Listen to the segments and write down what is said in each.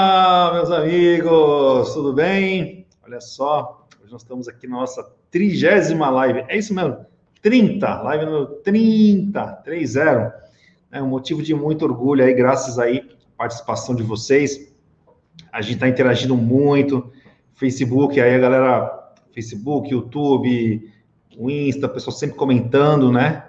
Olá, meus amigos, tudo bem? Olha só, hoje nós estamos aqui na nossa trigésima live, é isso mesmo, 30, live número 30, 30. É um motivo de muito orgulho aí, graças aí à participação de vocês. A gente está interagindo muito, Facebook, aí a galera, Facebook, YouTube, o Insta, o pessoal sempre comentando, né?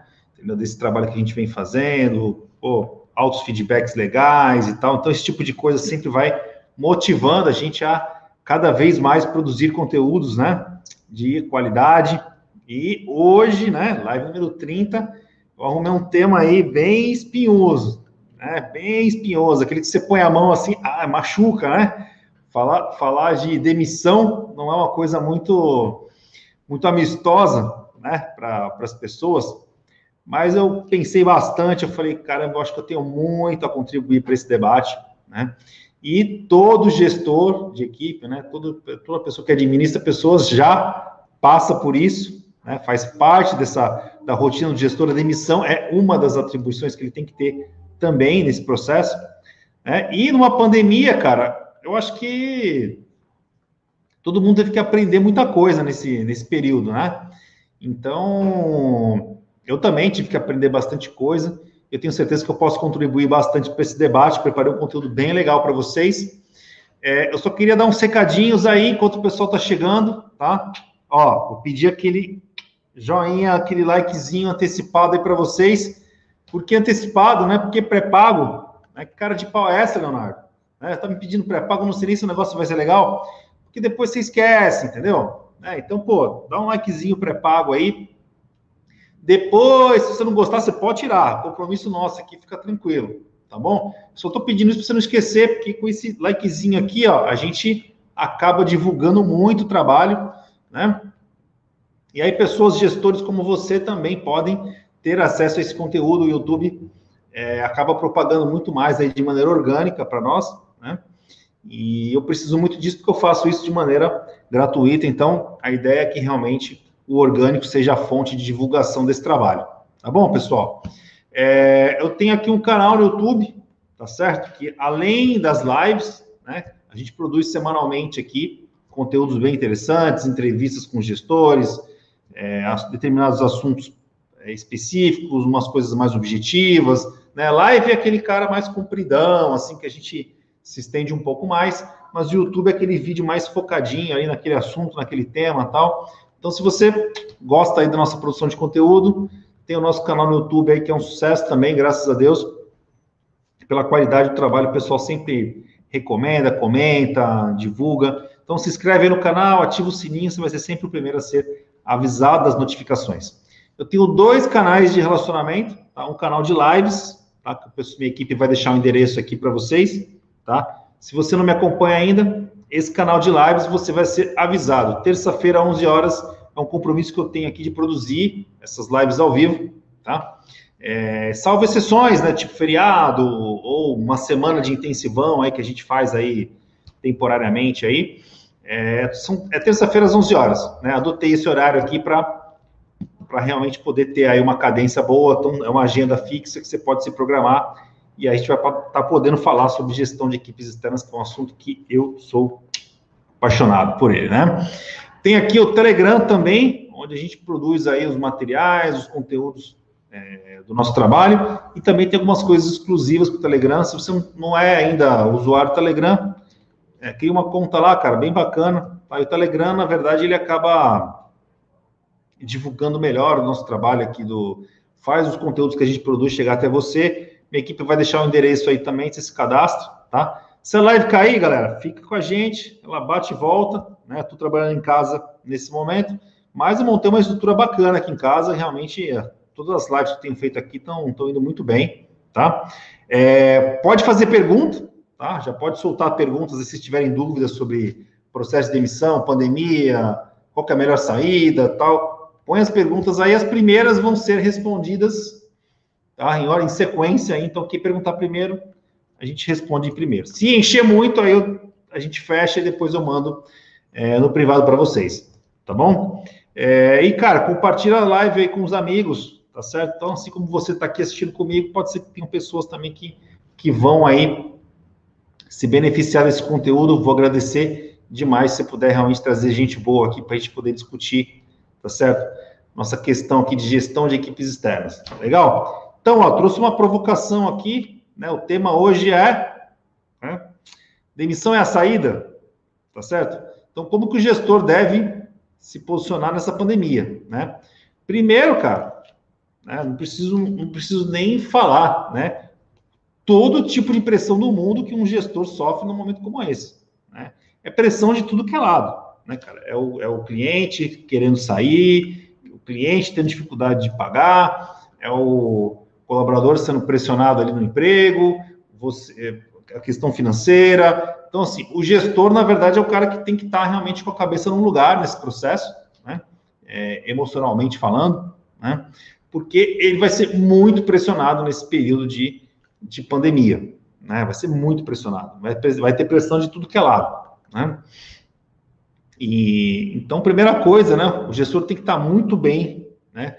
Desse trabalho que a gente vem fazendo, pô, altos feedbacks legais e tal. Então, esse tipo de coisa sempre vai motivando a gente a cada vez mais produzir conteúdos, né, de qualidade. E hoje, né, live número 30, eu arrumei um tema aí bem espinhoso, né, bem espinhoso, aquele que você põe a mão assim, ah, machuca, né? Falar, falar de demissão não é uma coisa muito, muito amistosa, né, para as pessoas, mas eu pensei bastante, eu falei, caramba, eu acho que eu tenho muito a contribuir para esse debate, né? E todo gestor de equipe, né, todo, toda pessoa que administra pessoas já passa por isso, né, faz parte dessa da rotina do gestor, a demissão é uma das atribuições que ele tem que ter também nesse processo. Né? E numa pandemia, cara, eu acho que todo mundo teve que aprender muita coisa nesse, nesse período, né? Então, eu também tive que aprender bastante coisa. Eu tenho certeza que eu posso contribuir bastante para esse debate. Preparei um conteúdo bem legal para vocês. É, eu só queria dar uns secadinhos aí enquanto o pessoal está chegando, tá? Ó, vou pedir aquele joinha, aquele likezinho antecipado aí para vocês. Por que antecipado, né? Porque pré-pago. Né? Que cara de pau é essa, Leonardo? Né? Tá me pedindo pré-pago, não sei nem se o negócio vai ser legal, porque depois você esquece, entendeu? É, então, pô, dá um likezinho pré-pago aí, depois, se você não gostar, você pode tirar. Compromisso nosso aqui, fica tranquilo, tá bom? Só estou pedindo isso para você não esquecer, porque com esse likezinho aqui, ó, a gente acaba divulgando muito o trabalho, né? E aí, pessoas, gestores como você também podem ter acesso a esse conteúdo. O YouTube é, acaba propagando muito mais aí de maneira orgânica para nós, né? E eu preciso muito disso porque eu faço isso de maneira gratuita. Então, a ideia é que realmente o orgânico seja a fonte de divulgação desse trabalho. Tá bom, pessoal? É, eu tenho aqui um canal no YouTube, tá certo? Que além das lives, né, a gente produz semanalmente aqui conteúdos bem interessantes, entrevistas com gestores, é, determinados assuntos é, específicos, umas coisas mais objetivas, né? Live é aquele cara mais compridão, assim, que a gente se estende um pouco mais, mas o YouTube é aquele vídeo mais focadinho aí naquele assunto, naquele tema tal. Então, se você gosta aí da nossa produção de conteúdo, tem o nosso canal no YouTube aí, que é um sucesso também, graças a Deus, pela qualidade do trabalho, o pessoal sempre recomenda, comenta, divulga. Então, se inscreve aí no canal, ativa o sininho, você vai ser sempre o primeiro a ser avisado das notificações. Eu tenho dois canais de relacionamento, tá? um canal de lives, tá? que minha equipe vai deixar o um endereço aqui para vocês, tá? Se você não me acompanha ainda, esse canal de lives você vai ser avisado. Terça-feira, 11 horas, é um compromisso que eu tenho aqui de produzir essas lives ao vivo, tá? É, salvo exceções, né? Tipo feriado ou uma semana de intensivão aí que a gente faz aí temporariamente aí. É, é terça-feira às 11 horas, né? Adotei esse horário aqui para para realmente poder ter aí uma cadência boa, então é uma agenda fixa que você pode se programar e aí a gente vai estar tá podendo falar sobre gestão de equipes externas, que é um assunto que eu sou apaixonado por ele, né? Tem aqui o Telegram também, onde a gente produz aí os materiais, os conteúdos é, do nosso trabalho, e também tem algumas coisas exclusivas para o Telegram. Se você não é ainda usuário do Telegram, é, cria uma conta lá, cara, bem bacana. Aí o Telegram, na verdade, ele acaba divulgando melhor o nosso trabalho aqui do faz os conteúdos que a gente produz chegar até você minha equipe vai deixar o endereço aí também, você se cadastra, tá? Se a live cair, galera, fica com a gente, ela bate e volta, né? Estou trabalhando em casa nesse momento, mas eu montei uma estrutura bacana aqui em casa, realmente é, todas as lives que eu tenho feito aqui estão indo muito bem, tá? É, pode fazer pergunta, tá? Já pode soltar perguntas se tiverem dúvidas sobre processo de demissão, pandemia, qual é a melhor saída, tal. Põe as perguntas aí, as primeiras vão ser respondidas tá? Em hora, em sequência, então quem perguntar primeiro, a gente responde primeiro. Se encher muito, aí eu, a gente fecha e depois eu mando é, no privado para vocês, tá bom? É, e, cara, compartilha a live aí com os amigos, tá certo? Então, assim como você está aqui assistindo comigo, pode ser que tenham pessoas também que, que vão aí se beneficiar desse conteúdo. Vou agradecer demais se puder realmente trazer gente boa aqui para a gente poder discutir, tá certo? Nossa questão aqui de gestão de equipes externas. Legal? Então, ó, trouxe uma provocação aqui, né? O tema hoje é né? demissão é a saída, tá certo? Então, como que o gestor deve se posicionar nessa pandemia, né? Primeiro, cara, né, não preciso não preciso nem falar, né? todo tipo de pressão do mundo que um gestor sofre num momento como esse. Né? É pressão de tudo que é lado. Né, cara? É, o, é o cliente querendo sair, o cliente tendo dificuldade de pagar, é o colaborador sendo pressionado ali no emprego, você, é, a questão financeira. Então, assim, o gestor, na verdade, é o cara que tem que estar realmente com a cabeça no lugar nesse processo, né? É, emocionalmente falando, né? porque ele vai ser muito pressionado nesse período de de pandemia, né? Vai ser muito pressionado, vai, vai ter pressão de tudo que é lado, né? E então, primeira coisa, né? O gestor tem que estar muito bem, né?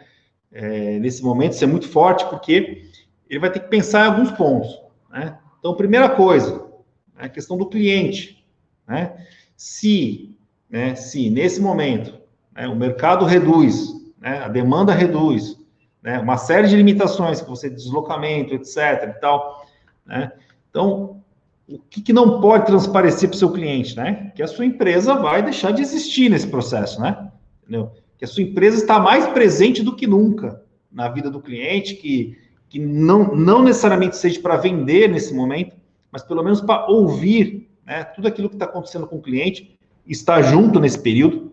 É, nesse momento, ser muito forte, porque ele vai ter que pensar em alguns pontos, né? Então, primeira coisa, né, a questão do cliente, né? Se, né? Se nesse momento né, o mercado reduz, né? A demanda reduz, né? Uma série de limitações que você deslocamento, etc. e tal, né? Então, o que, que não pode transparecer para o seu cliente, né? Que a sua empresa vai deixar de existir nesse processo, né? Entendeu? Que a sua empresa está mais presente do que nunca na vida do cliente, que, que não, não necessariamente seja para vender nesse momento, mas pelo menos para ouvir né, tudo aquilo que está acontecendo com o cliente, estar junto nesse período.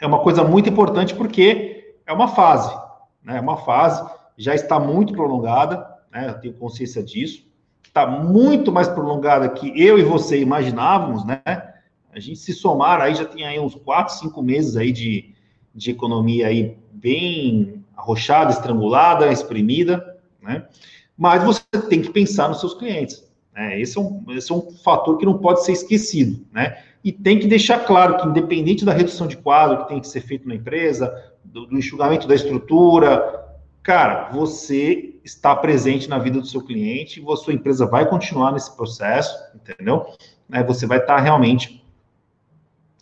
É uma coisa muito importante porque é uma fase né? É uma fase, já está muito prolongada, né? Eu tenho consciência disso. Está muito mais prolongada que eu e você imaginávamos, né? A gente se somar aí já tem aí uns quatro, cinco meses aí de, de economia aí bem arrochada, estrangulada, exprimida, né? Mas você tem que pensar nos seus clientes. Né? Esse, é um, esse é um fator que não pode ser esquecido, né? E tem que deixar claro que, independente da redução de quadro que tem que ser feito na empresa, do, do enxugamento da estrutura, cara, você está presente na vida do seu cliente a sua empresa vai continuar nesse processo, entendeu? Né, você vai estar realmente,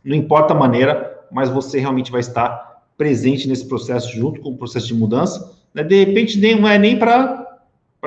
não importa a maneira, mas você realmente vai estar presente nesse processo junto com o processo de mudança. Né? De repente, nem, não é nem para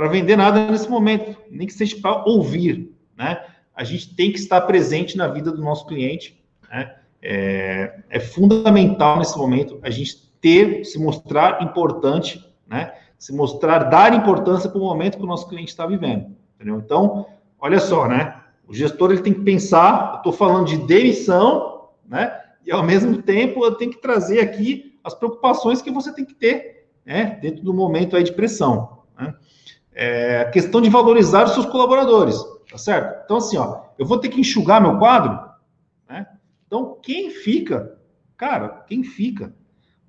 vender nada nesse momento, nem que seja para ouvir, né? A gente tem que estar presente na vida do nosso cliente, né? É, é fundamental nesse momento a gente ter, se mostrar importante, né? Se mostrar, dar importância para o momento que o nosso cliente está vivendo, entendeu? Então, olha só, né? O gestor ele tem que pensar, estou falando de demissão, né? E ao mesmo tempo eu tenho que trazer aqui as preocupações que você tem que ter, né? Dentro do momento aí de pressão, né? É, a questão de valorizar os seus colaboradores, tá certo? Então, assim, ó, eu vou ter que enxugar meu quadro, né? Então, quem fica, cara, quem fica,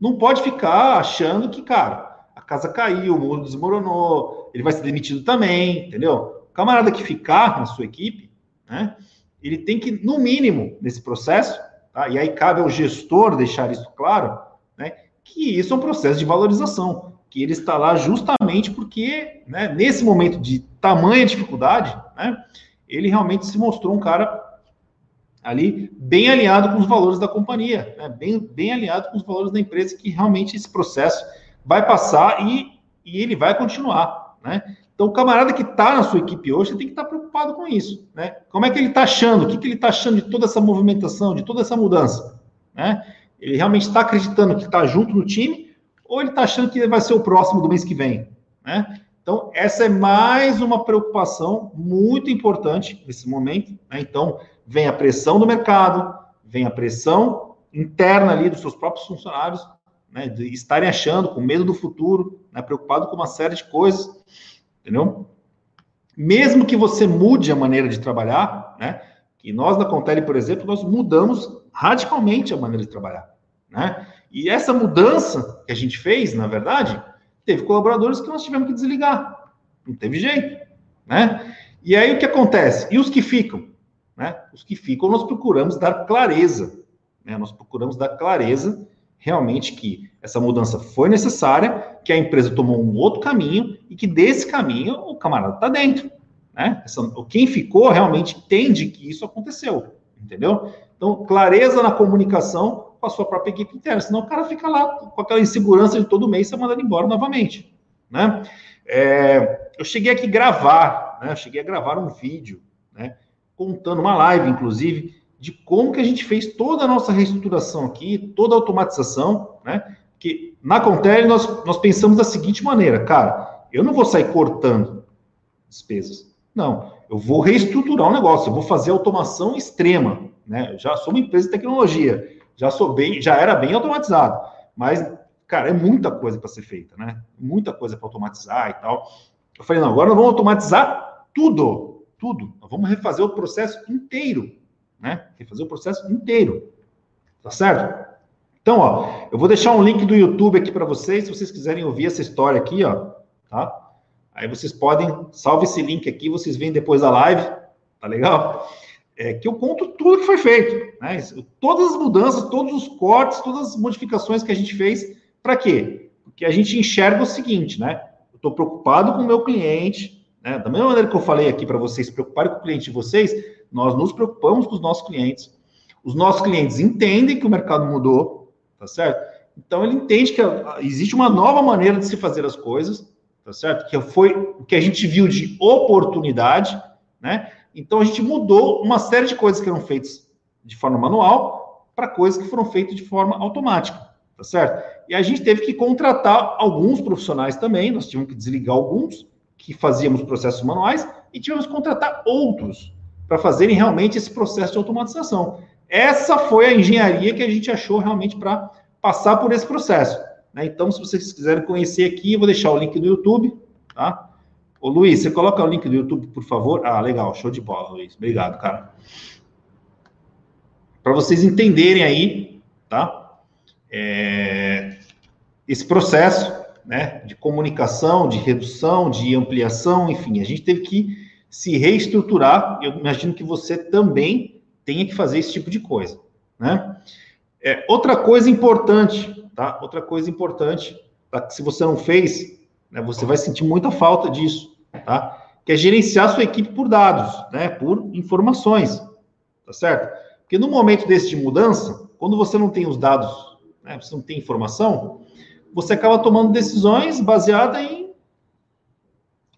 não pode ficar achando que, cara, a casa caiu, o mundo desmoronou, ele vai ser demitido também, entendeu? O camarada que ficar na sua equipe, né, ele tem que, no mínimo, nesse processo, tá? e aí cabe ao gestor deixar isso claro, né, que isso é um processo de valorização, que ele está lá justamente porque, né, nesse momento de tamanha dificuldade, né, ele realmente se mostrou um cara ali bem alinhado com os valores da companhia, né? bem, bem alinhado com os valores da empresa, que realmente esse processo vai passar e, e ele vai continuar. Né? Então, o camarada que está na sua equipe hoje, você tem que estar tá preocupado com isso. Né? Como é que ele está achando? O que, que ele está achando de toda essa movimentação, de toda essa mudança? Né? Ele realmente está acreditando que está junto no time ou ele está achando que vai ser o próximo do mês que vem? Né? Então, essa é mais uma preocupação muito importante nesse momento. Né? Então, vem a pressão do mercado, vem a pressão interna ali dos seus próprios funcionários, né, de estarem achando, com medo do futuro, né, preocupado com uma série de coisas, entendeu? Mesmo que você mude a maneira de trabalhar, né, que nós na Contele, por exemplo, nós mudamos radicalmente a maneira de trabalhar, né? E essa mudança que a gente fez, na verdade, teve colaboradores que nós tivemos que desligar, não teve jeito, né? E aí o que acontece? E os que ficam? Né? Os que ficam, nós procuramos dar clareza, né? nós procuramos dar clareza realmente que essa mudança foi necessária, que a empresa tomou um outro caminho e que desse caminho o camarada está dentro. né? Quem ficou realmente entende que isso aconteceu, entendeu? Então, clareza na comunicação com a sua própria equipe interna, senão o cara fica lá com aquela insegurança de todo mês ser mandado embora novamente, né? É, eu cheguei aqui gravar, né? Eu cheguei a gravar um vídeo, né? Contando uma live, inclusive, de como que a gente fez toda a nossa reestruturação aqui, toda a automatização, né? Que na Contele nós, nós pensamos da seguinte maneira, cara, eu não vou sair cortando despesas. Não, eu vou reestruturar o negócio, eu vou fazer automação extrema, né? Eu já sou uma empresa de tecnologia, já sou bem, já era bem automatizado, mas cara, é muita coisa para ser feita, né? Muita coisa para automatizar e tal. Eu falei, não, agora nós vamos automatizar tudo, tudo. Nós vamos refazer o processo inteiro, né? Refazer o processo inteiro. Tá certo? Então, ó, eu vou deixar um link do YouTube aqui para vocês, se vocês quiserem ouvir essa história aqui, ó, tá? Aí vocês podem, salve esse link aqui, vocês veem depois da live, tá legal? É, que eu conto tudo que foi feito, né? Todas as mudanças, todos os cortes, todas as modificações que a gente fez, para quê? Porque a gente enxerga o seguinte, né? Eu estou preocupado com o meu cliente, né? Da mesma maneira que eu falei aqui para vocês se preocuparem com o cliente de vocês, nós nos preocupamos com os nossos clientes. Os nossos clientes entendem que o mercado mudou, tá certo? Então ele entende que existe uma nova maneira de se fazer as coisas, tá certo? Que foi o que a gente viu de oportunidade, né? Então a gente mudou uma série de coisas que eram feitas de forma manual para coisas que foram feitas de forma automática, tá certo? E a gente teve que contratar alguns profissionais também, nós tivemos que desligar alguns que fazíamos processos manuais e tivemos que contratar outros para fazerem realmente esse processo de automatização. Essa foi a engenharia que a gente achou realmente para passar por esse processo. Né? Então, se vocês quiserem conhecer aqui, eu vou deixar o link do YouTube, tá? Ô, Luiz, você coloca o link do YouTube, por favor? Ah, legal, show de bola, Luiz. Obrigado, cara. Para vocês entenderem aí, tá? É, esse processo, né, de comunicação, de redução, de ampliação, enfim, a gente teve que se reestruturar. Eu imagino que você também tenha que fazer esse tipo de coisa, né? É, outra coisa importante tá? Outra coisa importante, tá? se você não fez, né, você vai sentir muita falta disso, tá? Que é gerenciar sua equipe por dados, né? Por informações, tá certo? Porque no momento desse de mudança, quando você não tem os dados, né, você não tem informação, você acaba tomando decisões baseadas em,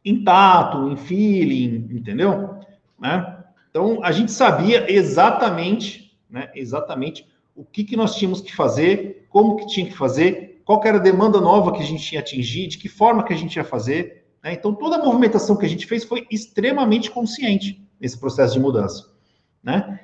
em tato, em feeling, entendeu? Né? Então, a gente sabia exatamente, né, exatamente o que, que nós tínhamos que fazer, como que tinha que fazer, qual era a demanda nova que a gente tinha atingir, de que forma que a gente ia fazer. Né? Então, toda a movimentação que a gente fez foi extremamente consciente nesse processo de mudança. Né?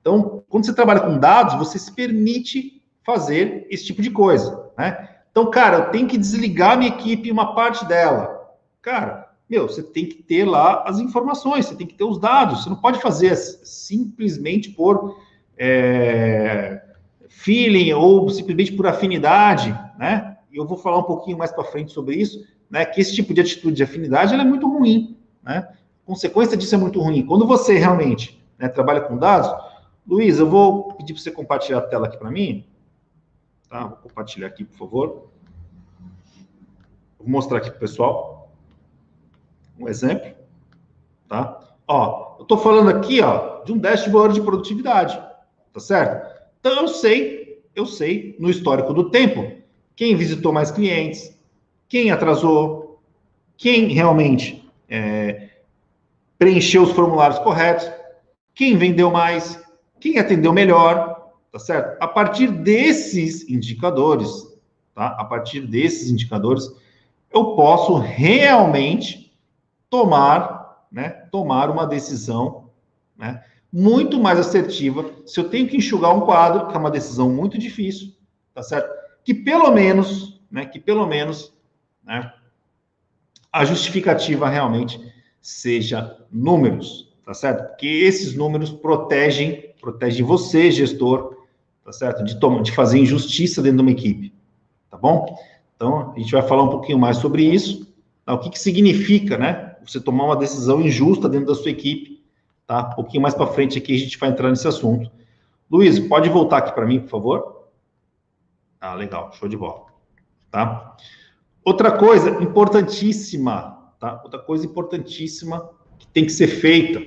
Então, quando você trabalha com dados, você se permite fazer esse tipo de coisa. Né? Então, cara, eu tenho que desligar minha equipe uma parte dela. Cara, meu, você tem que ter lá as informações, você tem que ter os dados, você não pode fazer simplesmente por é, feeling ou simplesmente por afinidade, né? Eu vou falar um pouquinho mais para frente sobre isso, né? Que esse tipo de atitude de afinidade é muito ruim, né? Consequência disso é muito ruim. Quando você realmente né, trabalha com dados, Luiz, eu vou pedir para você compartilhar a tela aqui para mim. Tá? Vou compartilhar aqui, por favor. Vou mostrar aqui para o pessoal um exemplo, tá? Ó, eu estou falando aqui, ó, de um dashboard de produtividade, tá certo? Então eu sei, eu sei no histórico do tempo quem visitou mais clientes, quem atrasou, quem realmente é, preencheu os formulários corretos, quem vendeu mais, quem atendeu melhor, tá certo? A partir desses indicadores, tá? A partir desses indicadores, eu posso realmente tomar, né? Tomar uma decisão, né? Muito mais assertiva. Se eu tenho que enxugar um quadro, que é uma decisão muito difícil, tá certo? Que pelo menos, né, que pelo menos, né, a justificativa realmente seja números, tá certo? Porque esses números protegem, protegem você, gestor, tá certo? De, tomar, de fazer injustiça dentro de uma equipe, tá bom? Então, a gente vai falar um pouquinho mais sobre isso, tá? o que, que significa, né? Você tomar uma decisão injusta dentro da sua equipe, Tá? Um pouquinho mais para frente aqui a gente vai entrar nesse assunto. Luiz, pode voltar aqui para mim, por favor? Ah, legal, show de bola. Tá? Outra coisa importantíssima, tá? Outra coisa importantíssima que tem que ser feita,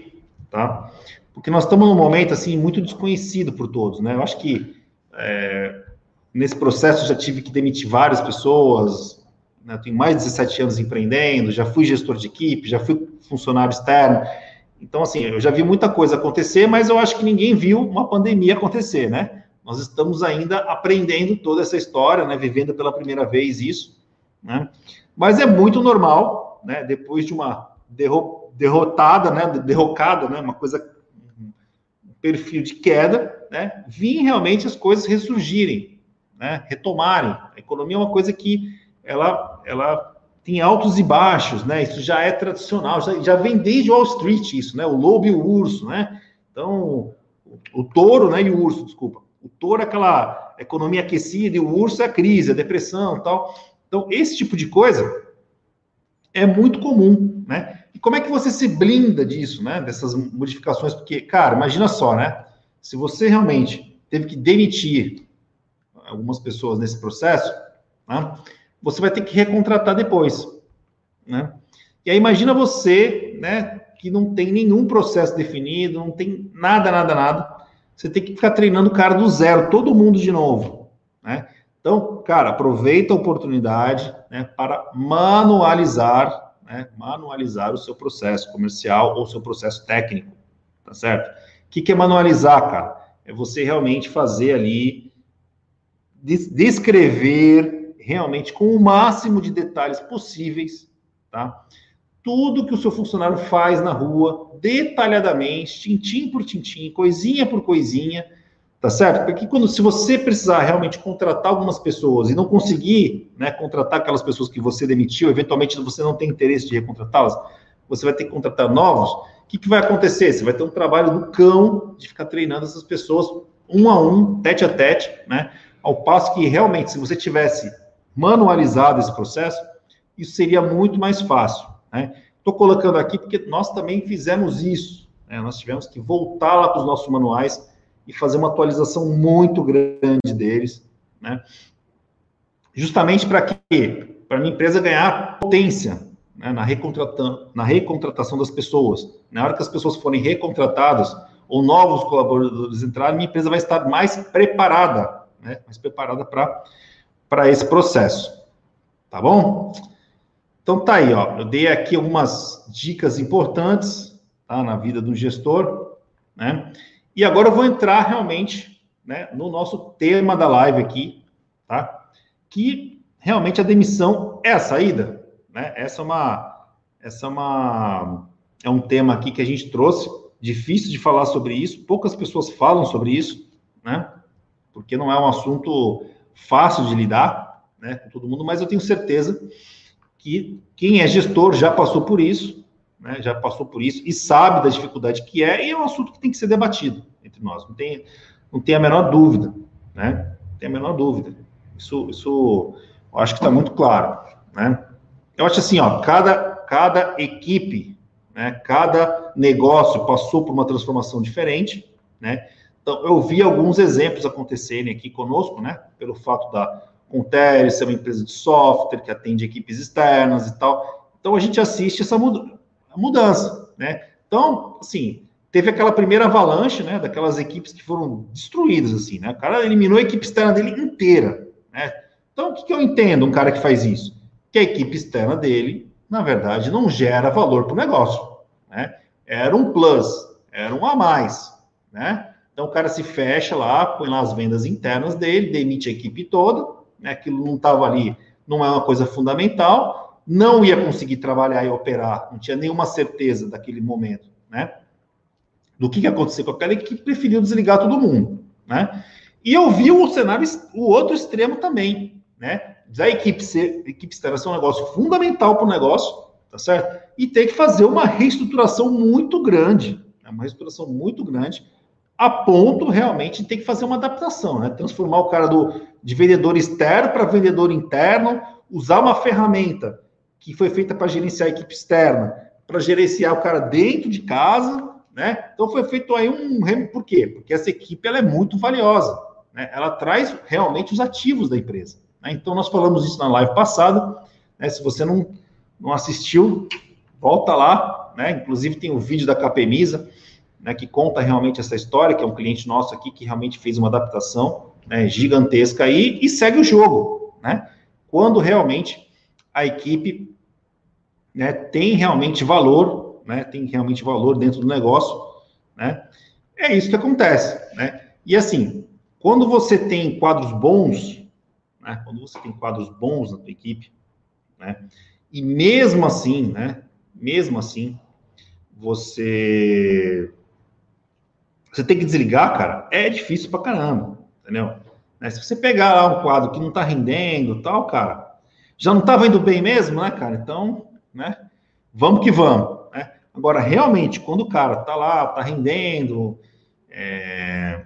tá? Porque nós estamos num momento, assim, muito desconhecido por todos, né? Eu acho que é, nesse processo já tive que demitir várias pessoas, né? Tenho mais de 17 anos empreendendo, já fui gestor de equipe, já fui funcionário externo, então, assim, eu já vi muita coisa acontecer, mas eu acho que ninguém viu uma pandemia acontecer, né? Nós estamos ainda aprendendo toda essa história, né? Vivendo pela primeira vez isso, né? Mas é muito normal, né? Depois de uma derro derrotada, né? Derrocada, né? Uma coisa, um perfil de queda, né? Vir realmente as coisas ressurgirem, né? Retomarem. A economia é uma coisa que ela, ela tem altos e baixos, né? Isso já é tradicional, já, já vem desde Wall Street isso, né? O lobo e o urso, né? Então, o, touro, né? E o urso, desculpa. O touro é aquela economia aquecida e o urso é a crise, a depressão, tal. Então, esse tipo de coisa é muito comum, né? E como é que você se blinda disso, né? Dessas modificações? Porque, cara, imagina só, né? Se você realmente teve que demitir algumas pessoas nesse processo, né? Você vai ter que recontratar depois, né? E aí imagina você, né, que não tem nenhum processo definido, não tem nada, nada, nada. Você tem que ficar treinando o cara do zero, todo mundo de novo, né? Então, cara, aproveita a oportunidade, né, para manualizar, né, manualizar o seu processo comercial ou seu processo técnico, tá certo? O que, que é manualizar, cara? É você realmente fazer ali, descrever realmente com o máximo de detalhes possíveis, tá? Tudo que o seu funcionário faz na rua, detalhadamente, tintim por tintim, coisinha por coisinha, tá certo? Porque quando se você precisar realmente contratar algumas pessoas e não conseguir, né, contratar aquelas pessoas que você demitiu, eventualmente você não tem interesse de recontratá-las, você vai ter que contratar novos. O que, que vai acontecer? Você vai ter um trabalho do cão de ficar treinando essas pessoas um a um, tete a tete, né? Ao passo que realmente, se você tivesse manualizado esse processo, isso seria muito mais fácil. Estou né? colocando aqui porque nós também fizemos isso. Né? Nós tivemos que voltar lá para os nossos manuais e fazer uma atualização muito grande deles, né? justamente para quê? Para a minha empresa ganhar potência né? na, recontratação, na recontratação das pessoas. Na hora que as pessoas forem recontratadas ou novos colaboradores entrarem, minha empresa vai estar mais preparada, né? mais preparada para para esse processo. Tá bom? Então tá aí, ó. Eu dei aqui algumas dicas importantes tá, na vida do gestor, né? E agora eu vou entrar realmente né, no nosso tema da live aqui, tá? Que realmente a demissão é a saída, né? Essa é uma, essa é uma, é um tema aqui que a gente trouxe, difícil de falar sobre isso, poucas pessoas falam sobre isso, né? Porque não é um assunto fácil de lidar né, com todo mundo, mas eu tenho certeza que quem é gestor já passou por isso, né, já passou por isso e sabe da dificuldade que é, e é um assunto que tem que ser debatido entre nós, não tem, não tem a menor dúvida, né? Não tem a menor dúvida. Isso, isso eu acho que está muito claro, né? Eu acho assim, ó, cada, cada equipe, né, cada negócio passou por uma transformação diferente, né? Então, eu vi alguns exemplos acontecerem aqui conosco, né? Pelo fato da Conteres ser uma empresa de software que atende equipes externas e tal. Então, a gente assiste essa mudança, né? Então, assim, teve aquela primeira avalanche, né? Daquelas equipes que foram destruídas, assim, né? O cara eliminou a equipe externa dele inteira, né? Então, o que, que eu entendo um cara que faz isso? Que a equipe externa dele, na verdade, não gera valor para o negócio, né? Era um plus, era um a mais, né? Então o cara se fecha lá, põe lá as vendas internas dele, demite a equipe toda, né? aquilo não estava ali, não é uma coisa fundamental, não ia conseguir trabalhar e operar, não tinha nenhuma certeza daquele momento, né? Do que, que aconteceu com aquela equipe, preferiu desligar todo mundo, né? E eu vi o cenário, o outro extremo também, né? Da equipe ser, equipe externa ser um negócio fundamental para o negócio, tá certo? E ter que fazer uma reestruturação muito grande, né? uma reestruturação muito grande, a ponto realmente de ter que fazer uma adaptação, né? Transformar o cara do, de vendedor externo para vendedor interno, usar uma ferramenta que foi feita para gerenciar a equipe externa, para gerenciar o cara dentro de casa, né? Então foi feito aí um por quê? Porque essa equipe ela é muito valiosa, né? Ela traz realmente os ativos da empresa. Né? Então nós falamos isso na live passada, né? Se você não, não assistiu, volta lá, né? Inclusive tem o um vídeo da Capemisa, né, que conta realmente essa história, que é um cliente nosso aqui que realmente fez uma adaptação né, gigantesca aí e segue o jogo, né? Quando realmente a equipe né, tem realmente valor, né, tem realmente valor dentro do negócio, né? É isso que acontece, né? E assim, quando você tem quadros bons, né, quando você tem quadros bons na tua equipe, né, e mesmo assim, né, mesmo assim, você você tem que desligar, cara, é difícil pra caramba, entendeu? Né, se você pegar lá um quadro que não tá rendendo tal, cara, já não tava indo bem mesmo, né, cara? Então, né, vamos que vamos. Né? Agora, realmente, quando o cara tá lá, tá rendendo, é...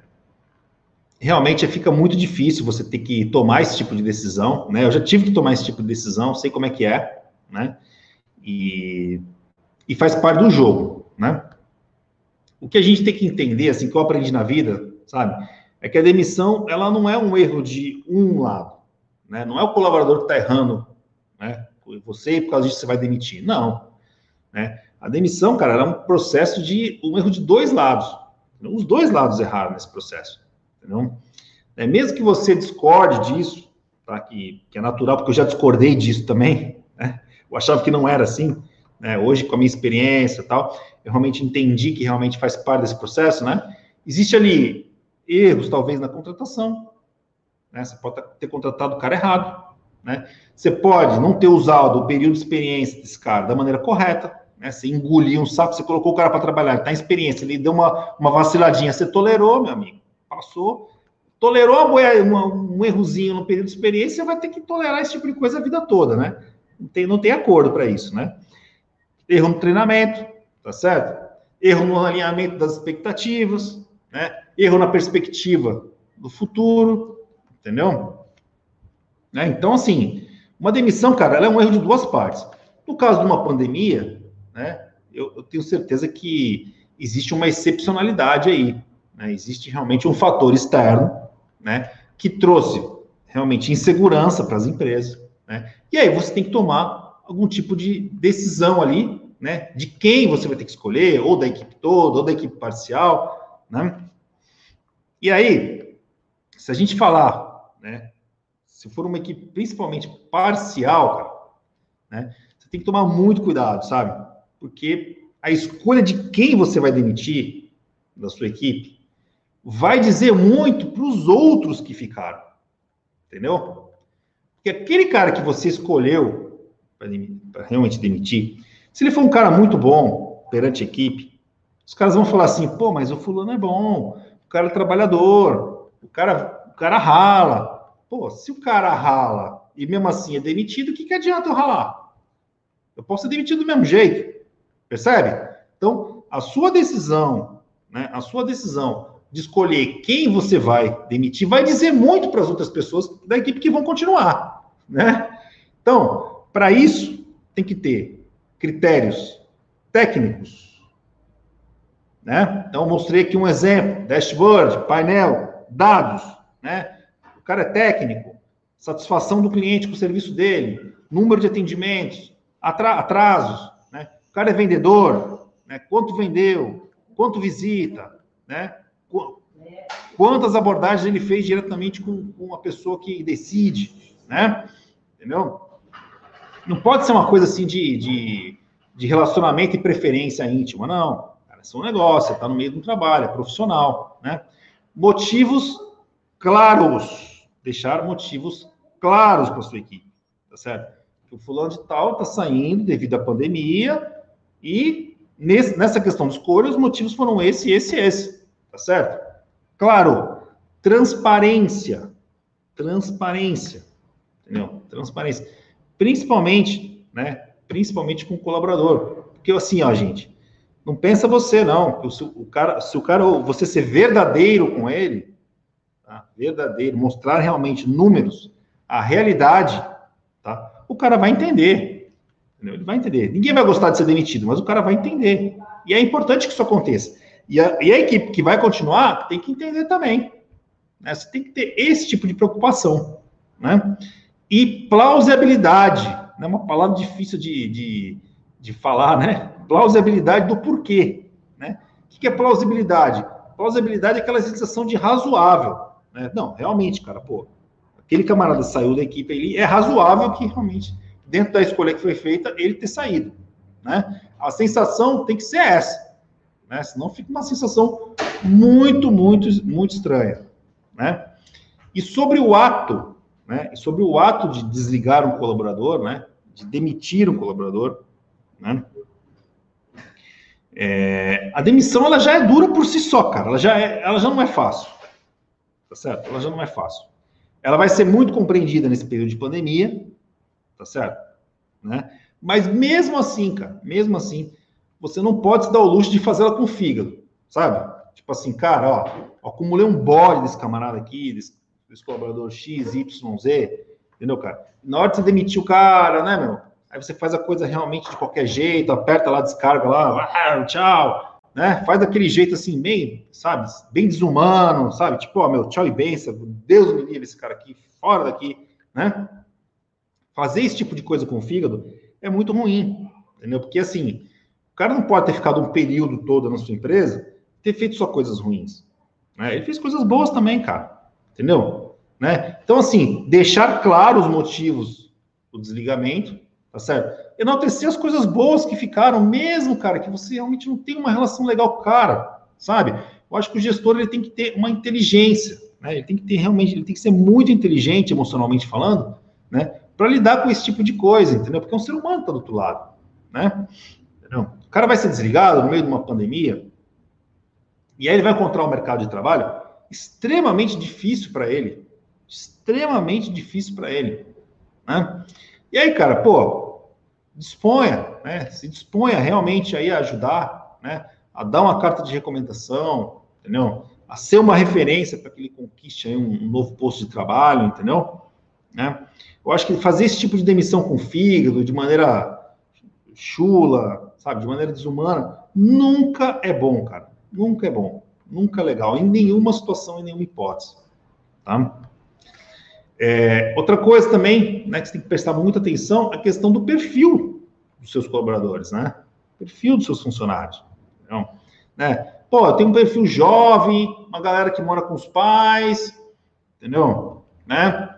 realmente fica muito difícil você ter que tomar esse tipo de decisão, né? Eu já tive que tomar esse tipo de decisão, sei como é que é, né? E, e faz parte do jogo? O que a gente tem que entender, assim, que eu aprendi na vida, sabe? É que a demissão, ela não é um erro de um lado, né? Não é o colaborador que está errando, né? Você, por causa disso, você vai demitir. Não, né? A demissão, cara, é um processo de um erro de dois lados. Os dois lados erraram nesse processo. Entendeu? É, mesmo que você discorde disso, tá? que, que é natural, porque eu já discordei disso também, né? eu achava que não era assim. Né? Hoje, com a minha experiência e tal, eu realmente entendi que realmente faz parte desse processo. Né? Existe ali erros, talvez, na contratação. Né? Você pode ter contratado o cara errado. Né? Você pode não ter usado o período de experiência desse cara da maneira correta, né? Você engoliu um saco, você colocou o cara para trabalhar, ele está em experiência, ele deu uma, uma vaciladinha, você tolerou, meu amigo, passou, tolerou um errozinho no período de experiência, você vai ter que tolerar esse tipo de coisa a vida toda, né? Não tem, não tem acordo para isso, né? Erro no treinamento, tá certo? Erro no alinhamento das expectativas, né? Erro na perspectiva do futuro, entendeu? Né? Então, assim, uma demissão, cara, ela é um erro de duas partes. No caso de uma pandemia, né? Eu, eu tenho certeza que existe uma excepcionalidade aí, né? Existe realmente um fator externo, né? Que trouxe realmente insegurança para as empresas, né? E aí você tem que tomar algum tipo de decisão ali, né? De quem você vai ter que escolher, ou da equipe toda, ou da equipe parcial, né? E aí, se a gente falar, né? Se for uma equipe principalmente parcial, cara, né? Você tem que tomar muito cuidado, sabe? porque a escolha de quem você vai demitir da sua equipe vai dizer muito para os outros que ficaram. Entendeu? Porque aquele cara que você escolheu para realmente demitir, se ele for um cara muito bom perante a equipe, os caras vão falar assim: pô, mas o fulano é bom, o cara é trabalhador, o cara, o cara rala. Pô, se o cara rala e mesmo assim é demitido, o que, que adianta eu ralar? Eu posso ser demitido do mesmo jeito. Percebe? Então, a sua decisão, né, a sua decisão de escolher quem você vai demitir vai dizer muito para as outras pessoas da equipe que vão continuar, né? Então, para isso tem que ter critérios técnicos, né? Então, mostrei aqui um exemplo: dashboard, painel, dados, né? O cara é técnico, satisfação do cliente com o serviço dele, número de atendimentos, atrasos, o cara é vendedor, né? Quanto vendeu? Quanto visita, né? Quantas abordagens ele fez diretamente com, com a pessoa que decide, né? Entendeu? Não pode ser uma coisa assim de, de, de relacionamento e preferência íntima, não. Cara, isso é um negócio, está no meio do trabalho, é profissional, né? Motivos claros. Deixar motivos claros para sua equipe, tá certo? O fulano de tal está saindo devido à pandemia, e nesse, nessa questão de escolha, os motivos foram esse, esse e esse. Tá certo? Claro, transparência. Transparência. Entendeu? Transparência. Principalmente, né? Principalmente com o colaborador. Porque assim, ó, gente, não pensa você, não. Se o cara, se o cara, você ser verdadeiro com ele, tá? verdadeiro, mostrar realmente números, a realidade, tá? O cara vai entender. Entendeu? Ele vai entender. Ninguém vai gostar de ser demitido, mas o cara vai entender. E é importante que isso aconteça. E a, e a equipe que vai continuar tem que entender também. Né? Você tem que ter esse tipo de preocupação. Né? E plausibilidade, né? uma palavra difícil de, de, de falar, né? plausibilidade do porquê, né? O que é plausibilidade? Plausibilidade é aquela sensação de razoável, né? Não, realmente, cara, pô, aquele camarada saiu da equipe ali, é razoável que realmente, dentro da escolha que foi feita, ele ter saído, né? A sensação tem que ser essa, né? Senão fica uma sensação muito, muito, muito estranha, né? E sobre o ato, né? Sobre o ato de desligar um colaborador, né? De demitir um colaborador, né? É, a demissão ela já é dura por si só, cara. Ela já, é, ela já não é fácil, tá certo? Ela já não é fácil. Ela vai ser muito compreendida nesse período de pandemia, tá certo? Né? Mas mesmo assim, cara, mesmo assim, você não pode se dar o luxo de fazê-la com fígado, sabe? Tipo assim, cara, ó, acumulei um bode desse camarada aqui, desse, desse colaborador X, Y, Z, entendeu, cara? Na hora de você demitir o cara, né, meu? Aí você faz a coisa realmente de qualquer jeito, aperta lá, descarga lá, ah, tchau, né? Faz daquele jeito assim, meio, sabe, bem desumano, sabe? Tipo, ó, meu, tchau e benção, Deus me livre esse cara aqui, fora daqui, né? Fazer esse tipo de coisa com o fígado é muito ruim, entendeu? Porque assim, o cara não pode ter ficado um período todo na sua empresa ter feito só coisas ruins. Né? Ele fez coisas boas também, cara. Entendeu? Né? Então, assim, deixar claro os motivos do desligamento, tá certo? Enaltecer as coisas boas que ficaram, mesmo, cara, que você realmente não tem uma relação legal com o cara, sabe? Eu acho que o gestor ele tem que ter uma inteligência, né? Ele tem que ter realmente, ele tem que ser muito inteligente emocionalmente falando, né? Para lidar com esse tipo de coisa, entendeu? Porque é um ser humano tá do outro lado, né? Entendeu? O cara vai ser desligado no meio de uma pandemia, e aí ele vai encontrar um mercado de trabalho extremamente difícil para ele. Extremamente difícil para ele. Né? E aí, cara, pô, disponha, né? Se disponha realmente aí a ajudar, né? A dar uma carta de recomendação, entendeu? A ser uma referência para que ele conquiste aí um, um, novo posto de trabalho, entendeu? Né? Eu acho que fazer esse tipo de demissão com fígado, de maneira chula, sabe, de maneira desumana, nunca é bom, cara. Nunca é bom, nunca legal, em nenhuma situação, em nenhuma hipótese. Tá? É, outra coisa também, né, que você tem que prestar muita atenção, é a questão do perfil dos seus colaboradores, né? Perfil dos seus funcionários. Então, né? Pô, tem um perfil jovem, uma galera que mora com os pais, entendeu? Né?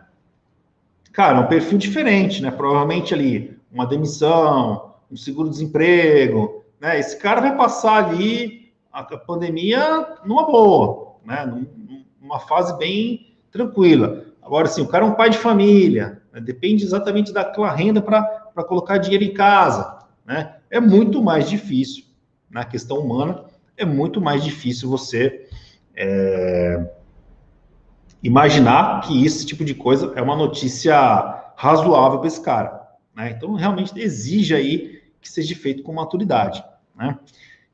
Cara, é um perfil diferente, né? Provavelmente ali uma demissão, um seguro-desemprego, né? Esse cara vai passar ali a pandemia numa boa, né? numa fase bem tranquila. Agora, sim, o cara é um pai de família, né? depende exatamente daquela renda para colocar dinheiro em casa, né? É muito mais difícil, na questão humana, é muito mais difícil você é, imaginar que esse tipo de coisa é uma notícia razoável para esse cara, né? Então, realmente exige aí que seja feito com maturidade, né?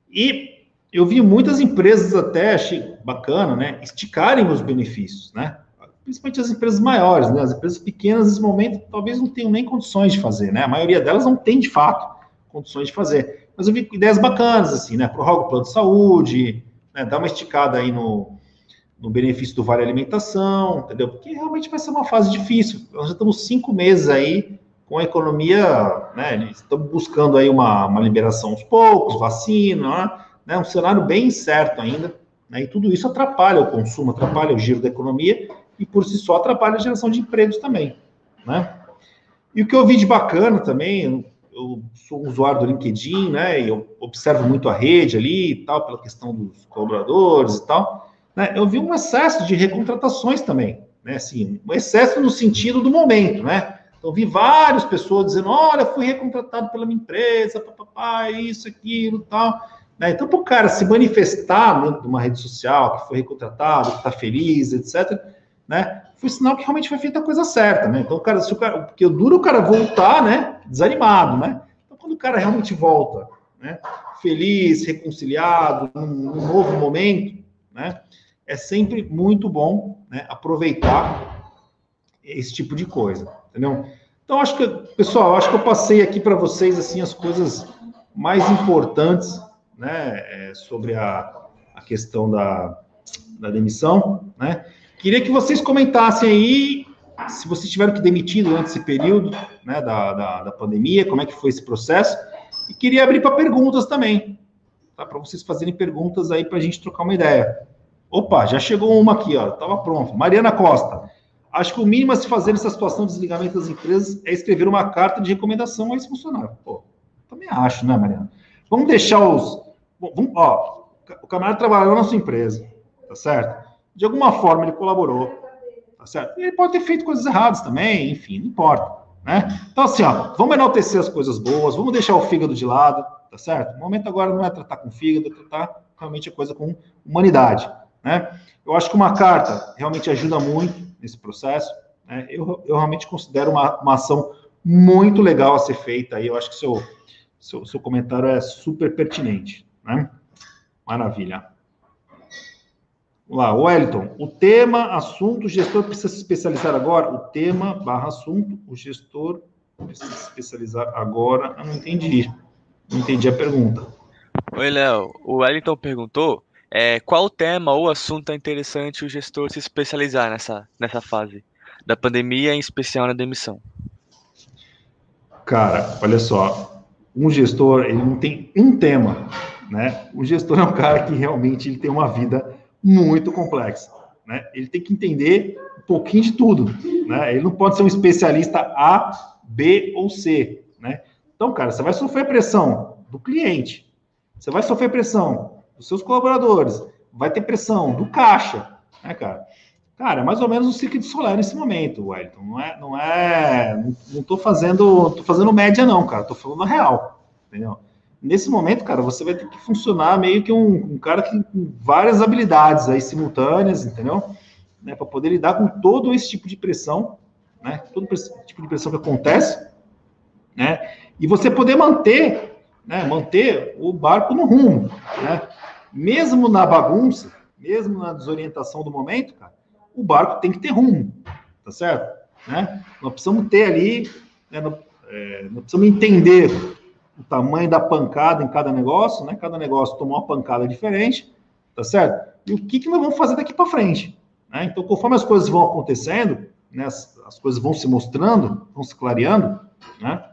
E eu vi muitas empresas até, achei bacana, né, esticarem os benefícios, né? Principalmente as empresas maiores, né? As empresas pequenas, nesse momento, talvez não tenham nem condições de fazer, né? A maioria delas não tem, de fato, condições de fazer. Mas eu vi ideias bacanas, assim, né? Prorroga o plano de saúde, né? dá uma esticada aí no, no benefício do Vale Alimentação, entendeu? Porque realmente vai ser uma fase difícil. Nós já estamos cinco meses aí com a economia, né? Estamos buscando aí uma, uma liberação aos poucos, vacina, né? Né, um cenário bem incerto ainda, né, e tudo isso atrapalha o consumo, atrapalha o giro da economia e, por si só, atrapalha a geração de empregos também. Né? E o que eu vi de bacana também, eu sou usuário do LinkedIn, né, e eu observo muito a rede ali e tal, pela questão dos colaboradores e tal, né, eu vi um excesso de recontratações também, né, assim, um excesso no sentido do momento, né, então, vi várias pessoas dizendo, olha, fui recontratado pela minha empresa, papapá, isso, aquilo, tal, né? Então, para o cara se manifestar dentro de uma rede social, que foi recontratado, que está feliz, etc., né? Foi sinal que realmente foi feita a coisa certa, né? Então, o cara, se o cara, porque duro é o cara voltar, né? Desanimado, né? Então, quando o cara realmente volta, né? Feliz, reconciliado, num, num novo momento, né? É sempre muito bom, né? Aproveitar esse tipo de coisa, entendeu? Então, acho que, pessoal, acho que eu passei aqui para vocês, assim, as coisas mais importantes né, é, sobre a, a questão da, da demissão, né? Queria que vocês comentassem aí se vocês tiveram que demitir durante esse período né, da, da, da, pandemia, como é que foi esse processo, E queria abrir para perguntas também, tá? Para vocês fazerem perguntas aí para a gente trocar uma ideia. Opa, já chegou uma aqui, ó. Tava pronto. Mariana Costa. Acho que o mínimo a se fazer nessa situação de desligamento das empresas é escrever uma carta de recomendação a esse funcionário. Pô, também acho, né, Mariana? Vamos deixar os. Vamos, ó, o camarada trabalhou na sua empresa, tá certo? De alguma forma ele colaborou, tá certo? Ele pode ter feito coisas erradas também, enfim, não importa, né? Então, assim, ó, vamos enaltecer as coisas boas, vamos deixar o fígado de lado, tá certo? O momento agora não é tratar com fígado, é tratar realmente a coisa com humanidade, né? Eu acho que uma carta realmente ajuda muito nesse processo, né? Eu, eu realmente considero uma, uma ação muito legal a ser feita aí, eu acho que seu, seu, seu comentário é super pertinente, né? Maravilha. Vamos lá, Wellington. O tema, assunto, o gestor precisa se especializar agora? O tema barra assunto, o gestor precisa se especializar agora? Eu não entendi. Não entendi a pergunta. Oi, Léo. O Wellington perguntou é, qual tema ou assunto é interessante o gestor se especializar nessa, nessa fase da pandemia, em especial na demissão? Cara, olha só. Um gestor, ele não tem um tema, né? O gestor é um cara que realmente ele tem uma vida muito complexa. Né? Ele tem que entender um pouquinho de tudo. Né? Ele não pode ser um especialista A, B ou C. Né? Então, cara, você vai sofrer pressão do cliente, você vai sofrer pressão dos seus colaboradores, vai ter pressão do caixa, né, cara? Cara, é mais ou menos o ciclo de solar nesse momento, Wellington. Não é, não é, não tô fazendo, tô fazendo média não, cara. Tô falando real, entendeu? Nesse momento, cara, você vai ter que funcionar meio que um, um cara que, com várias habilidades aí simultâneas, entendeu? Né, para poder lidar com todo esse tipo de pressão, né? Todo esse tipo de pressão que acontece, né? E você poder manter, né? Manter o barco no rumo, né? Mesmo na bagunça, mesmo na desorientação do momento, cara, o barco tem que ter rumo, tá certo? Né? Nós precisamos ter ali, né, é, nós precisamos entender o tamanho da pancada em cada negócio, né? Cada negócio tomou uma pancada diferente, tá certo? E o que, que nós vamos fazer daqui para frente? Né? Então, conforme as coisas vão acontecendo, né, as, as, coisas vão se mostrando, vão se clareando, né?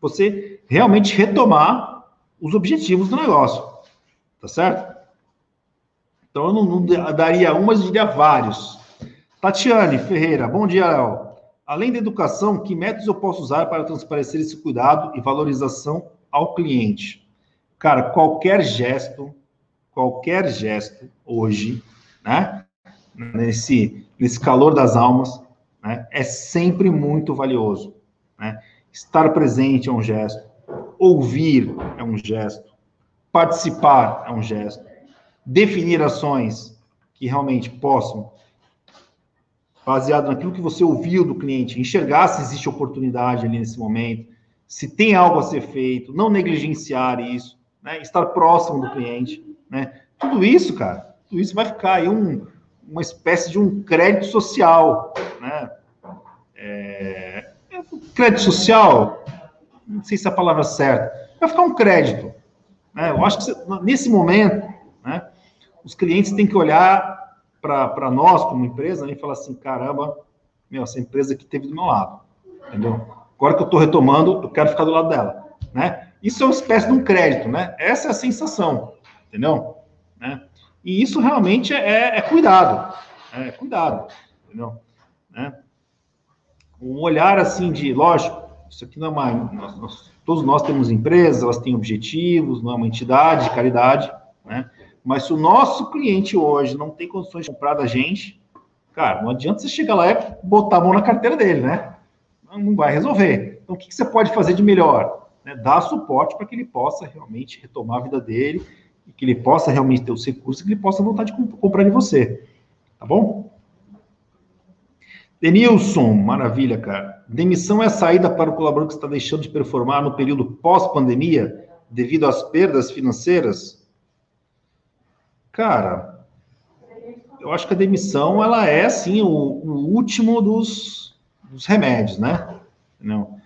Você realmente retomar os objetivos do negócio, tá certo? Então, eu não, não daria um, mas diria vários. Tatiane Ferreira, bom dia, Léo. Além da educação, que métodos eu posso usar para transparecer esse cuidado e valorização ao cliente? Cara, qualquer gesto, qualquer gesto hoje, né? Nesse, nesse calor das almas, né? É sempre muito valioso, né? Estar presente é um gesto, ouvir é um gesto, participar é um gesto, definir ações que realmente possam baseado naquilo que você ouviu do cliente, enxergar se existe oportunidade ali nesse momento, se tem algo a ser feito, não negligenciar isso, né? estar próximo do cliente, né? Tudo isso, cara, tudo isso vai ficar aí um, uma espécie de um crédito social, né? É, crédito social, não sei se é a palavra certa, vai ficar um crédito. Né? Eu acho que você, nesse momento, né, os clientes têm que olhar para nós, como empresa, né, e falar assim: caramba, meu, essa empresa aqui teve do meu lado, entendeu? Agora que eu estou retomando, eu quero ficar do lado dela, né? Isso é uma espécie de um crédito, né? Essa é a sensação, entendeu? Né? E isso realmente é, é cuidado, é cuidado, entendeu? Né? Um olhar assim de, lógico, isso aqui não é uma. Nós, nós, todos nós temos empresas, elas têm objetivos, não é uma entidade de caridade, né? Mas se o nosso cliente hoje não tem condições de comprar da gente, cara, não adianta você chegar lá e botar a mão na carteira dele, né? Não vai resolver. Então, o que você pode fazer de melhor? Né? Dar suporte para que ele possa realmente retomar a vida dele que ele possa realmente ter os recursos e que ele possa voltar de comprar de você. Tá bom? Denilson, maravilha, cara. Demissão é a saída para o colaborador que está deixando de performar no período pós-pandemia devido às perdas financeiras? Cara, eu acho que a demissão ela é assim o, o último dos, dos, remédios, né? Não.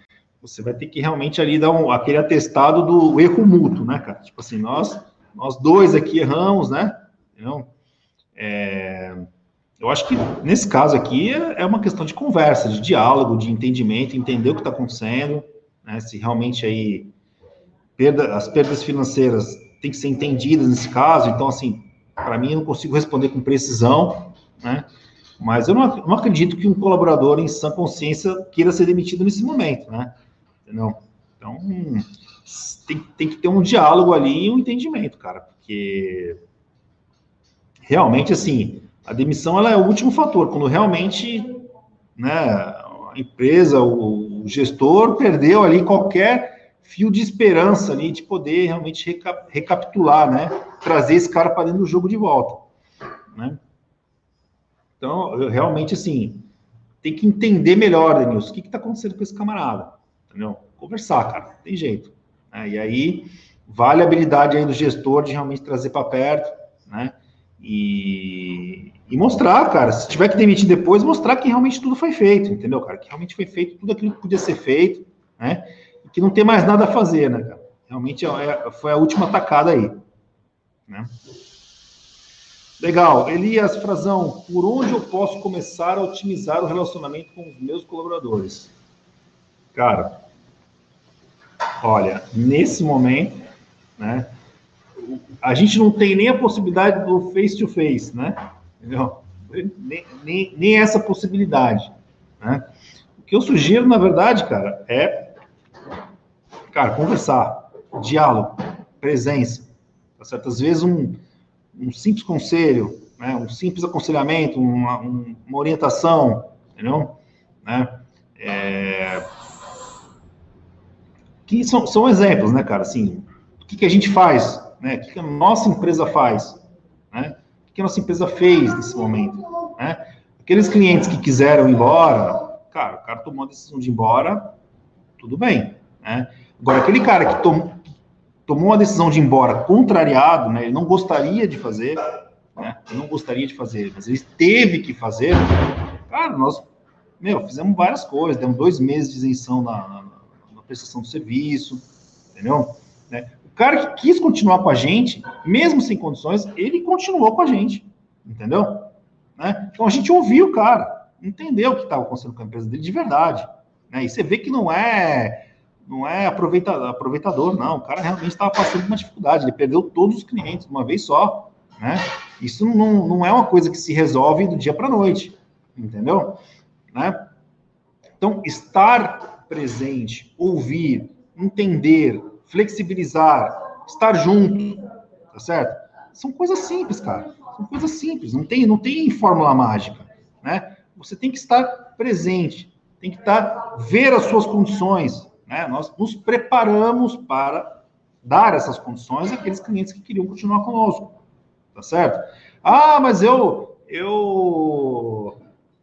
Você vai ter que realmente ali dar um, aquele atestado do erro mútuo, né, cara? Tipo assim, nós nós dois aqui erramos, né? Não. É, eu acho que nesse caso aqui é, é uma questão de conversa, de diálogo, de entendimento, entender o que está acontecendo, né? Se realmente aí perda, as perdas financeiras têm que ser entendidas nesse caso, então, assim, para mim, eu não consigo responder com precisão, né? Mas eu não, não, acredito que um colaborador em sã consciência queira ser demitido nesse momento, né? Entendeu? Então, tem, tem que ter um diálogo ali e um entendimento, cara, porque realmente, assim, a demissão ela é o último fator, quando realmente, né, a empresa, o, o gestor perdeu ali qualquer fio de esperança ali de poder realmente reca recapitular, né, trazer esse cara para dentro do jogo de volta, né? Então, eu, realmente, assim, tem que entender melhor, Denilson, o que está acontecendo com esse camarada, entendeu? Conversar, cara, tem jeito. Né? E aí, vale a habilidade aí do gestor de realmente trazer para perto, né? E, e, mostrar, cara, se tiver que demitir depois, mostrar que realmente tudo foi feito, entendeu, cara? Que realmente foi feito tudo aquilo que podia ser feito, né? Que não tem mais nada a fazer, né, cara? Realmente é, é foi a última atacada aí, né? Legal. Elias Frazão, por onde eu posso começar a otimizar o relacionamento com os meus colaboradores? Cara, olha, nesse momento, né, a gente não tem nem a possibilidade do face-to-face, -face, né? Entendeu? Nem, nem, nem, essa possibilidade, né? O que eu sugiro, na verdade, cara, é, cara, conversar, diálogo, presença, tá certo? Às vezes um um simples conselho, né, um simples aconselhamento, uma, uma orientação, entendeu? Né? É... Que são, são exemplos, né, cara? Assim, o que, que a gente faz, né? O que, que a nossa empresa faz, né? O que a nossa empresa fez nesse momento, né? Aqueles clientes que quiseram ir embora, cara, o cara tomou a decisão de ir embora, tudo bem, né? Agora, aquele cara que tomou, tomou uma decisão de ir embora contrariado, né? Ele não gostaria de fazer, né? Ele não gostaria de fazer, mas ele teve que fazer. Cara, nós, meu, fizemos várias coisas, demos dois meses de isenção na, na, na prestação do serviço, entendeu? Né? O cara que quis continuar com a gente, mesmo sem condições, ele continuou com a gente, entendeu? Né? Então a gente ouviu o cara, entendeu o que estava acontecendo com a empresa dele de verdade. Né? E você vê que não é não é aproveitador, aproveitador, não. O cara realmente estava passando uma dificuldade, ele perdeu todos os clientes de uma vez só, né? Isso não, não é uma coisa que se resolve do dia para a noite, entendeu? Né? Então, estar presente, ouvir, entender, flexibilizar, estar junto, tá certo? São coisas simples, cara. São coisas simples, não tem, não tem fórmula mágica, né? Você tem que estar presente, tem que estar, ver as suas condições, né? Nós nos preparamos para dar essas condições àqueles clientes que queriam continuar conosco, tá certo? Ah, mas eu eu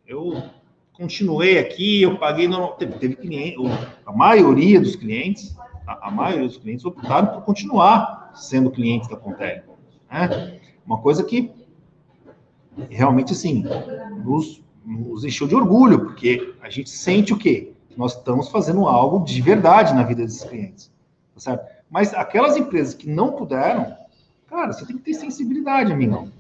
eu continuei aqui, eu paguei não teve, teve cliente, a maioria dos clientes, a, a, maioria dos clientes optaram por continuar sendo clientes da Contele, né? Uma coisa que realmente assim nos, nos encheu de orgulho, porque a gente sente o quê? Nós estamos fazendo algo de verdade na vida desses clientes, tá certo? Mas aquelas empresas que não puderam, cara, você tem que ter sensibilidade, amigão.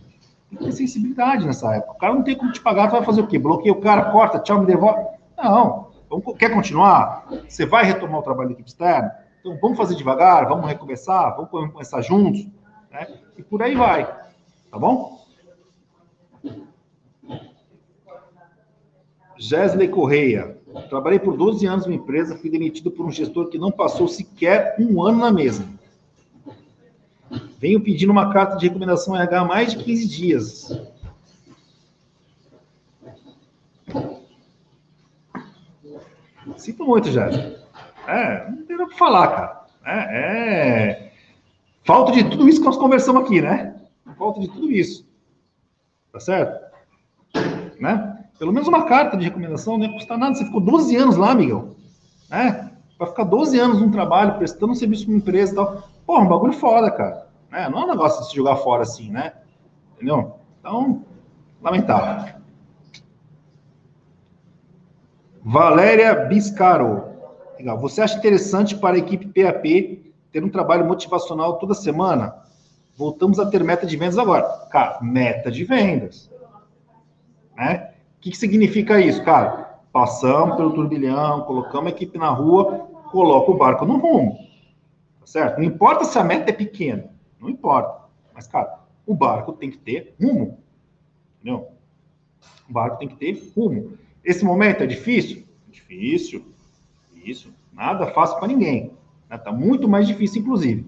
Tem que ter sensibilidade nessa época. O cara não tem como te pagar, tu vai fazer o quê? Bloqueia o cara, corta, tchau, me devolve. Não. Vamos, quer continuar? Você vai retomar o trabalho da equipe externa? Então vamos fazer devagar, vamos recomeçar, vamos começar juntos, né? E por aí vai. Tá bom? Gesley Correia. Trabalhei por 12 anos numa empresa, fui demitido por um gestor que não passou sequer um ano na mesma. Venho pedindo uma carta de recomendação RH há mais de 15 dias. Sinto muito, já. É, não tem nada para falar, cara. É, é, falta de tudo isso que nós conversamos aqui, né? Falta de tudo isso. Tá certo? Né? Pelo menos uma carta de recomendação não ia custar nada. Você ficou 12 anos lá, Miguel. Né? Vai ficar 12 anos num trabalho, prestando um serviço para uma empresa e tal. Pô, um bagulho foda, cara. Né? Não é um negócio de se jogar fora assim, né? Entendeu? Então, lamentável. Valéria Biscaro. Legal. Você acha interessante para a equipe PAP ter um trabalho motivacional toda semana? Voltamos a ter meta de vendas agora. Cara, meta de vendas. Né? O que, que significa isso, cara? Passamos pelo turbilhão, colocamos a equipe na rua, coloca o barco no rumo. Tá certo? Não importa se a meta é pequena, não importa. Mas, cara, o barco tem que ter rumo. Entendeu? O barco tem que ter rumo. Esse momento é difícil? Difícil. Isso. Nada fácil para ninguém. Está muito mais difícil, inclusive.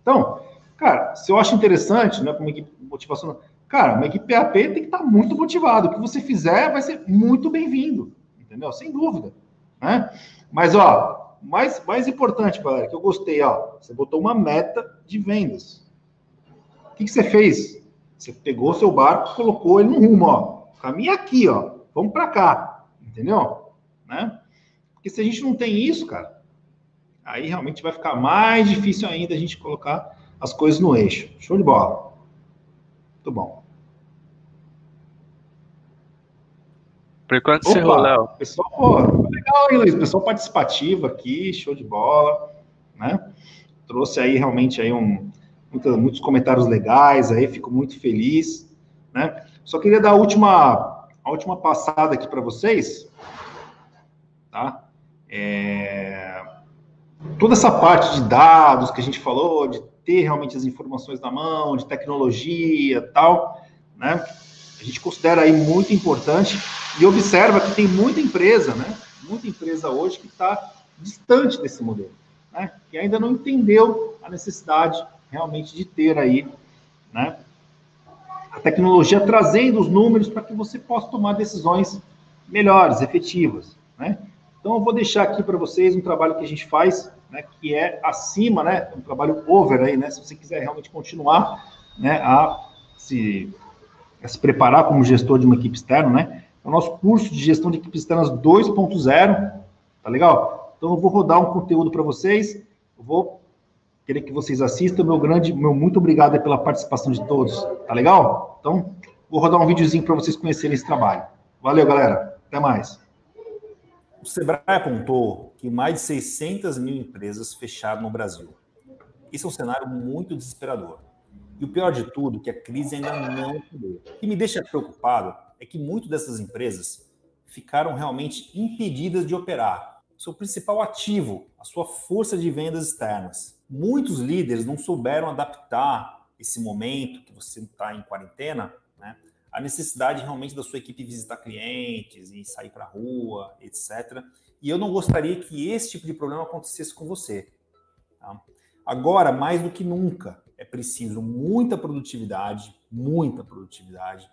Então, cara, se eu acho interessante, né, como equipe motivacional, cara, uma equipe PAP tem que estar tá muito motivado. O que você fizer vai ser muito bem-vindo, entendeu? Sem dúvida. Né? Mas, ó, mais, mais importante, galera, que eu gostei, ó, você botou uma meta de vendas. O que, que você fez? Você pegou seu barco, colocou ele no rumo, ó. Caminha aqui, ó. Vamos para cá, entendeu? Né? Porque se a gente não tem isso, cara, aí realmente vai ficar mais difícil ainda a gente colocar as coisas no eixo. Show de bola. Muito bom. Por enquanto você Léo. Pessoal, pô, legal, hein, Luiz? Pessoal participativo aqui, show de bola, né? Trouxe aí realmente aí um, muitos, muitos comentários legais aí, fico muito feliz, né? Só queria dar a última, a última passada aqui para vocês, tá? É... Toda essa parte de dados que a gente falou, de ter realmente as informações na mão, de tecnologia tal, né? A gente considera aí muito importante e observa que tem muita empresa, né? Muita empresa hoje que está distante desse modelo, né? Que ainda não entendeu a necessidade realmente de ter aí, né? A tecnologia trazendo os números para que você possa tomar decisões melhores, efetivas, né? Então, eu vou deixar aqui para vocês um trabalho que a gente faz, né, que é acima, né, um trabalho over aí, né, se você quiser realmente continuar, né, a se, a se preparar como gestor de uma equipe externa, né, é o nosso curso de gestão de equipes externas 2.0, tá legal? Então, eu vou rodar um conteúdo para vocês, eu vou querer que vocês assistam. Meu grande, meu muito obrigado pela participação de todos. Tá legal? Então, vou rodar um videozinho para vocês conhecerem esse trabalho. Valeu, galera. Até mais. O Sebrae apontou que mais de 600 mil empresas fecharam no Brasil. Isso é um cenário muito desesperador. E o pior de tudo, que a crise ainda não acabou. O que me deixa preocupado é que muitas dessas empresas ficaram realmente impedidas de operar. Seu principal ativo, a sua força de vendas externas muitos líderes não souberam adaptar esse momento que você está em quarentena, né, a necessidade realmente da sua equipe visitar clientes e sair para a rua, etc. E eu não gostaria que esse tipo de problema acontecesse com você. Tá? Agora, mais do que nunca, é preciso muita produtividade, muita produtividade,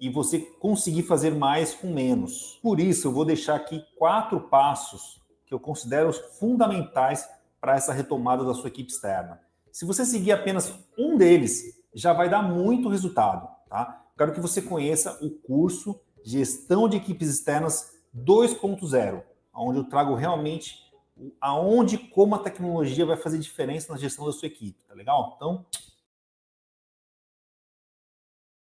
e você conseguir fazer mais com menos. Por isso, eu vou deixar aqui quatro passos que eu considero fundamentais para essa retomada da sua equipe externa. Se você seguir apenas um deles, já vai dar muito resultado, tá? Quero que você conheça o curso Gestão de Equipes Externas 2.0, onde eu trago realmente aonde como a tecnologia vai fazer diferença na gestão da sua equipe, tá legal? Então,